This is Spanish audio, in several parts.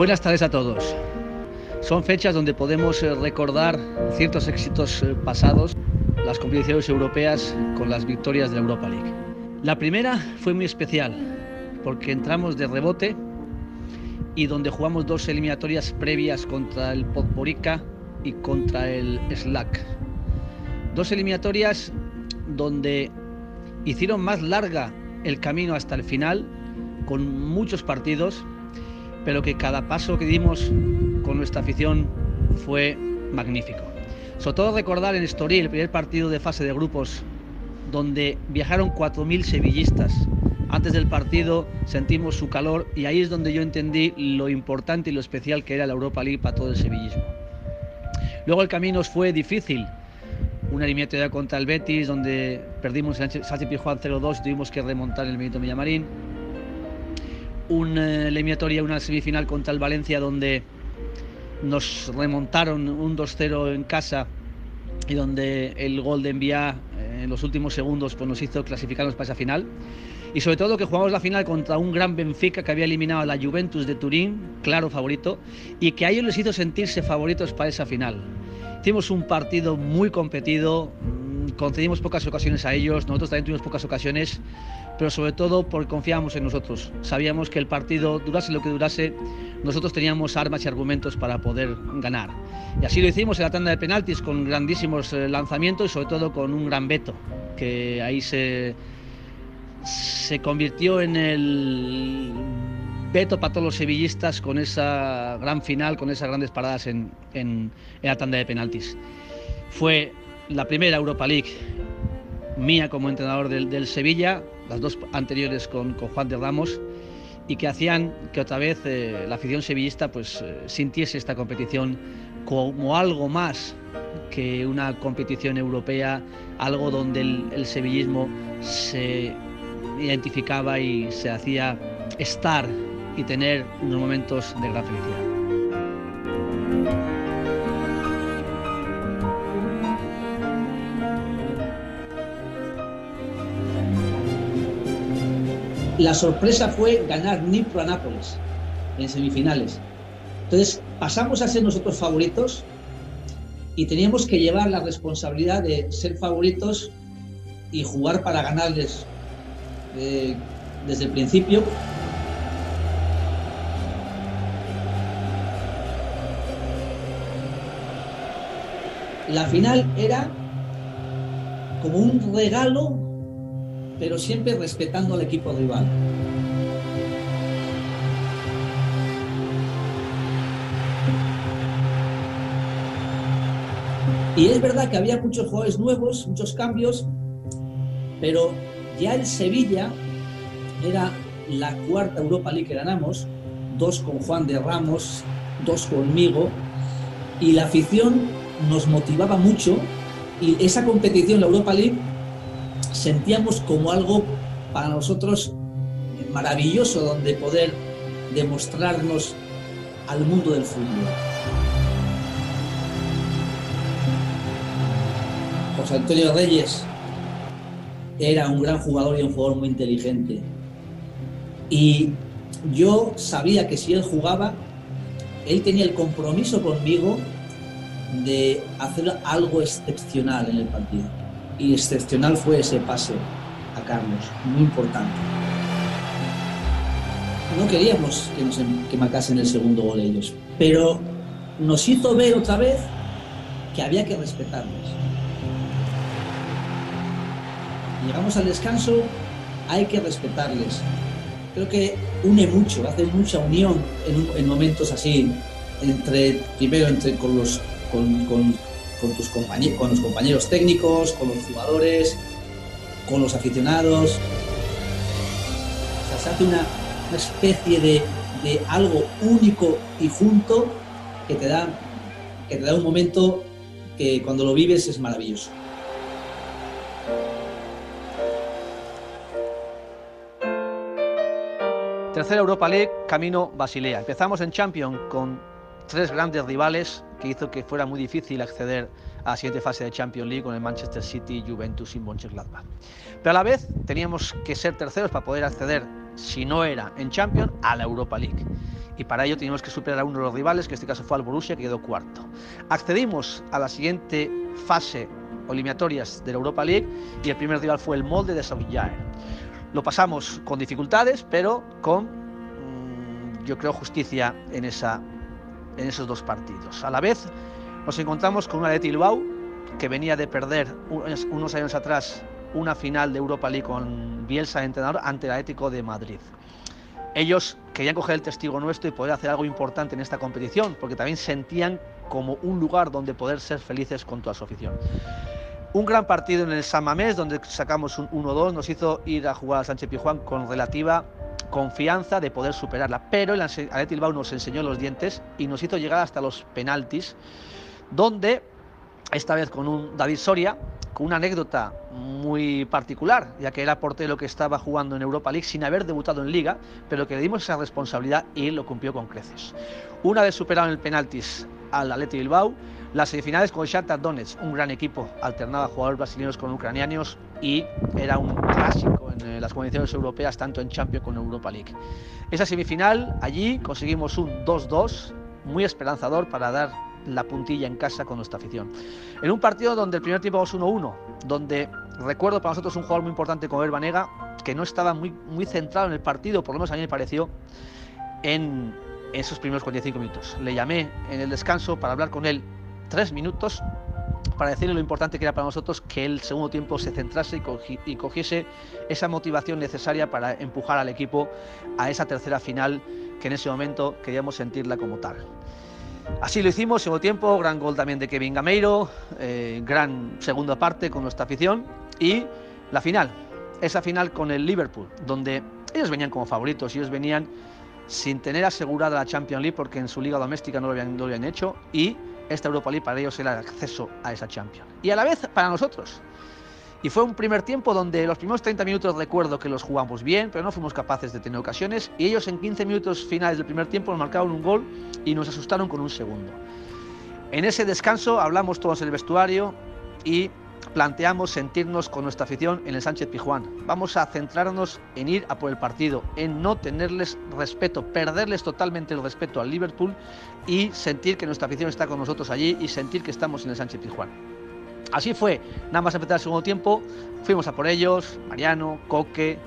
Buenas tardes a todos. Son fechas donde podemos eh, recordar ciertos éxitos eh, pasados, las competiciones europeas con las victorias de la Europa League. La primera fue muy especial porque entramos de rebote y donde jugamos dos eliminatorias previas contra el Podporica y contra el Slack. Dos eliminatorias donde hicieron más larga el camino hasta el final, con muchos partidos, pero que cada paso que dimos con nuestra afición fue magnífico. Sobre todo recordar en Estoril, el primer partido de fase de grupos, donde viajaron 4.000 sevillistas. Antes del partido sentimos su calor y ahí es donde yo entendí lo importante y lo especial que era la Europa League para todo el sevillismo. Luego el camino fue difícil, una eliminatoria contra el Betis, donde perdimos en Sánchez Pijuán 0-2 y tuvimos que remontar el Benito Villamarín. Una eliminatoria, una semifinal contra el Valencia, donde nos remontaron un 2-0 en casa y donde el gol de Envía eh, en los últimos segundos pues, nos hizo clasificarnos para esa final. Y sobre todo que jugamos la final contra un gran Benfica que había eliminado a la Juventus de Turín, claro favorito, y que a ellos les hizo sentirse favoritos para esa final. Hicimos un partido muy competido, mm, concedimos pocas ocasiones a ellos, nosotros también tuvimos pocas ocasiones, pero sobre todo porque confiábamos en nosotros. Sabíamos que el partido, durase lo que durase, nosotros teníamos armas y argumentos para poder ganar. Y así lo hicimos en la tanda de penaltis con grandísimos eh, lanzamientos y sobre todo con un gran veto, que ahí se, se convirtió en el Beto para todos los sevillistas con esa gran final, con esas grandes paradas en, la tanda de penaltis. Fue la primera Europa League mía como entrenador del, Sevilla, las dos anteriores con, Juan de Ramos, y que hacían que otra vez eh, la afición sevillista pues, eh, sintiese esta competición como algo más que una competición europea, algo donde el sevillismo se identificaba y se hacía estar y tener unos momentos de gran felicidad. La sorpresa fue ganar Nipro a Nápoles en semifinales. Entonces pasamos a ser nosotros favoritos y teníamos que llevar la responsabilidad de ser favoritos y jugar para ganarles eh, desde el principio la final era como un regalo, pero siempre respetando al equipo rival. Y es verdad que había muchos jugadores nuevos, muchos cambios, pero ya el Sevilla era la cuarta Europa League que ganamos, dos con Juan de Ramos, dos conmigo, y la afición nos motivaba mucho y esa competición, la Europa League, sentíamos como algo para nosotros maravilloso donde poder demostrarnos al mundo del fútbol. José Antonio Reyes era un gran jugador y un jugador muy inteligente. Y yo sabía que si él jugaba, él tenía el compromiso conmigo de hacer algo excepcional en el partido. Y excepcional fue ese pase a Carlos, muy importante. No queríamos que, nos, em, que marcasen el segundo gol ellos, pero nos hizo ver otra vez que había que respetarlos. Llegamos al descanso, hay que respetarles. Creo que une mucho, hace mucha unión en, en momentos así, entre primero entre con los con, tus compañeros, con los compañeros técnicos, con los jugadores, con los aficionados. Se hace una, especie de, de, algo único y junto que te, da, que te da un momento que cuando lo vives es maravilloso. Tercera Europa League, camino Basilea. Empezamos en Champions con tres grandes rivales que hizo que fuera muy difícil acceder a la siguiente fase de Champions League con el Manchester City, Juventus y Mönchengladbach. Pero a la vez teníamos que ser terceros para poder acceder, si no era en Champions, a la Europa League. y para ello teníamos que superar a uno de los rivales, que en este caso fue al Borussia, que quedó cuarto. Accedimos a la siguiente fase eliminatorias de la Europa League y el primer rival fue el Molde de Sauvillar. Lo pasamos con dificultades, pero con, mm, yo creo, justicia en, esa, en esos dos partidos. A la vez nos encontramos con una de Bilbao que venía de perder unos años atrás una final de Europa League con Bielsa entrenador ante el Atlético de Madrid. Ellos querían coger el testigo nuestro y poder hacer algo importante en esta competición, porque también sentían como un lugar donde poder ser felices con toda su afición. Un gran partido en el San Mamés, donde sacamos un 1-2, nos hizo ir a jugar a Sánchez Pijuán con relativa confianza de poder superarla, pero el Athletic Bilbao nos enseñó los dientes y nos hizo llegar hasta los penaltis, donde esta vez con un David Soria, con una anécdota muy particular, ya que era portero que estaba jugando en Europa League sin haber debutado en Liga, pero que le dimos esa responsabilidad y lo cumplió con creces. Una vez superado en el penaltis al Atleti Bilbao, las semifinales con Shakhtar Donetsk, un gran equipo, alternaba jugadores brasileños con ucranianos y era un clásico eh, las competiciones europeas, tanto en Champions como en Europa League. Esa semifinal, allí conseguimos un 2-2, muy esperanzador para dar la puntilla en casa con nuestra afición. En un partido donde el primer tiempo vamos 1-1, donde recuerdo para nosotros un jugador muy importante como El que no estaba muy, muy centrado en el partido, por lo menos a mí me pareció, en esos primeros 45 minutos. Le llamé en el descanso para hablar con él tres minutos para decirle lo importante que era para nosotros que el segundo tiempo se centrase y, cogiese esa motivación necesaria para empujar al equipo a esa tercera final que en ese momento queríamos sentirla como tal. Así lo hicimos, segundo tiempo, gran gol también de Kevin Gameiro, eh, gran segunda parte con nuestra afición y la final, esa final con el Liverpool, donde ellos venían como favoritos, ellos venían sin tener asegurada la Champions League porque en su liga doméstica no lo habían, no lo habían hecho y esta Europa League para ellos era el acceso a esa Champions. Y a la vez para nosotros, y fue un primer tiempo donde los primeros 30 minutos recuerdo que los jugamos bien, pero no fuimos capaces de tener ocasiones. Y ellos en 15 minutos finales del primer tiempo nos marcaron un gol y nos asustaron con un segundo. En ese descanso hablamos todos en el vestuario y planteamos sentirnos con nuestra afición en el Sánchez Pijuán. Vamos a centrarnos en ir a por el partido, en no tenerles respeto, perderles totalmente el respeto al Liverpool y sentir que nuestra afición está con nosotros allí y sentir que estamos en el Sánchez Pijuán. Así fue, nada más empezar el segundo tiempo, fuimos a por ellos, Mariano, Coque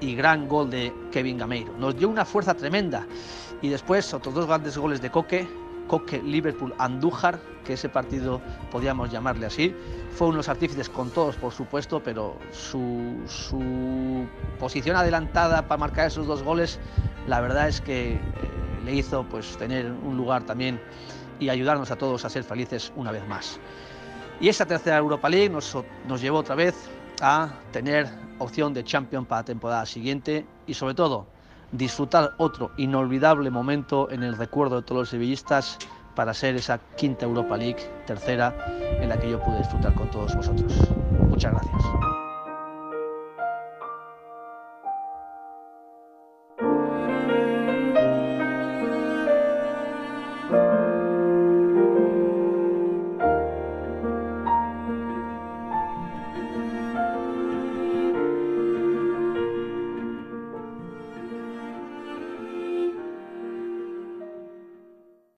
y gran gol de Kevin Gameiro. Nos dio una fuerza tremenda y después otros dos grandes goles de Coque, Coque, Liverpool, Andújar, que ese partido podíamos llamarle así. Fue unos artífices con todos, por supuesto, pero su, posición adelantada para marcar esos dos goles, la verdad es que eh, le hizo pues, tener un lugar también y ayudarnos a todos a ser felices una vez más. Y esa tercera Europa League nos, nos llevó otra vez a tener opción de Champion para la temporada siguiente y sobre todo disfrutar otro inolvidable momento en el recuerdo de todos los sevillistas para ser esa quinta Europa League, tercera, en la que yo pude disfrutar con todos vosotros. Muchas gracias.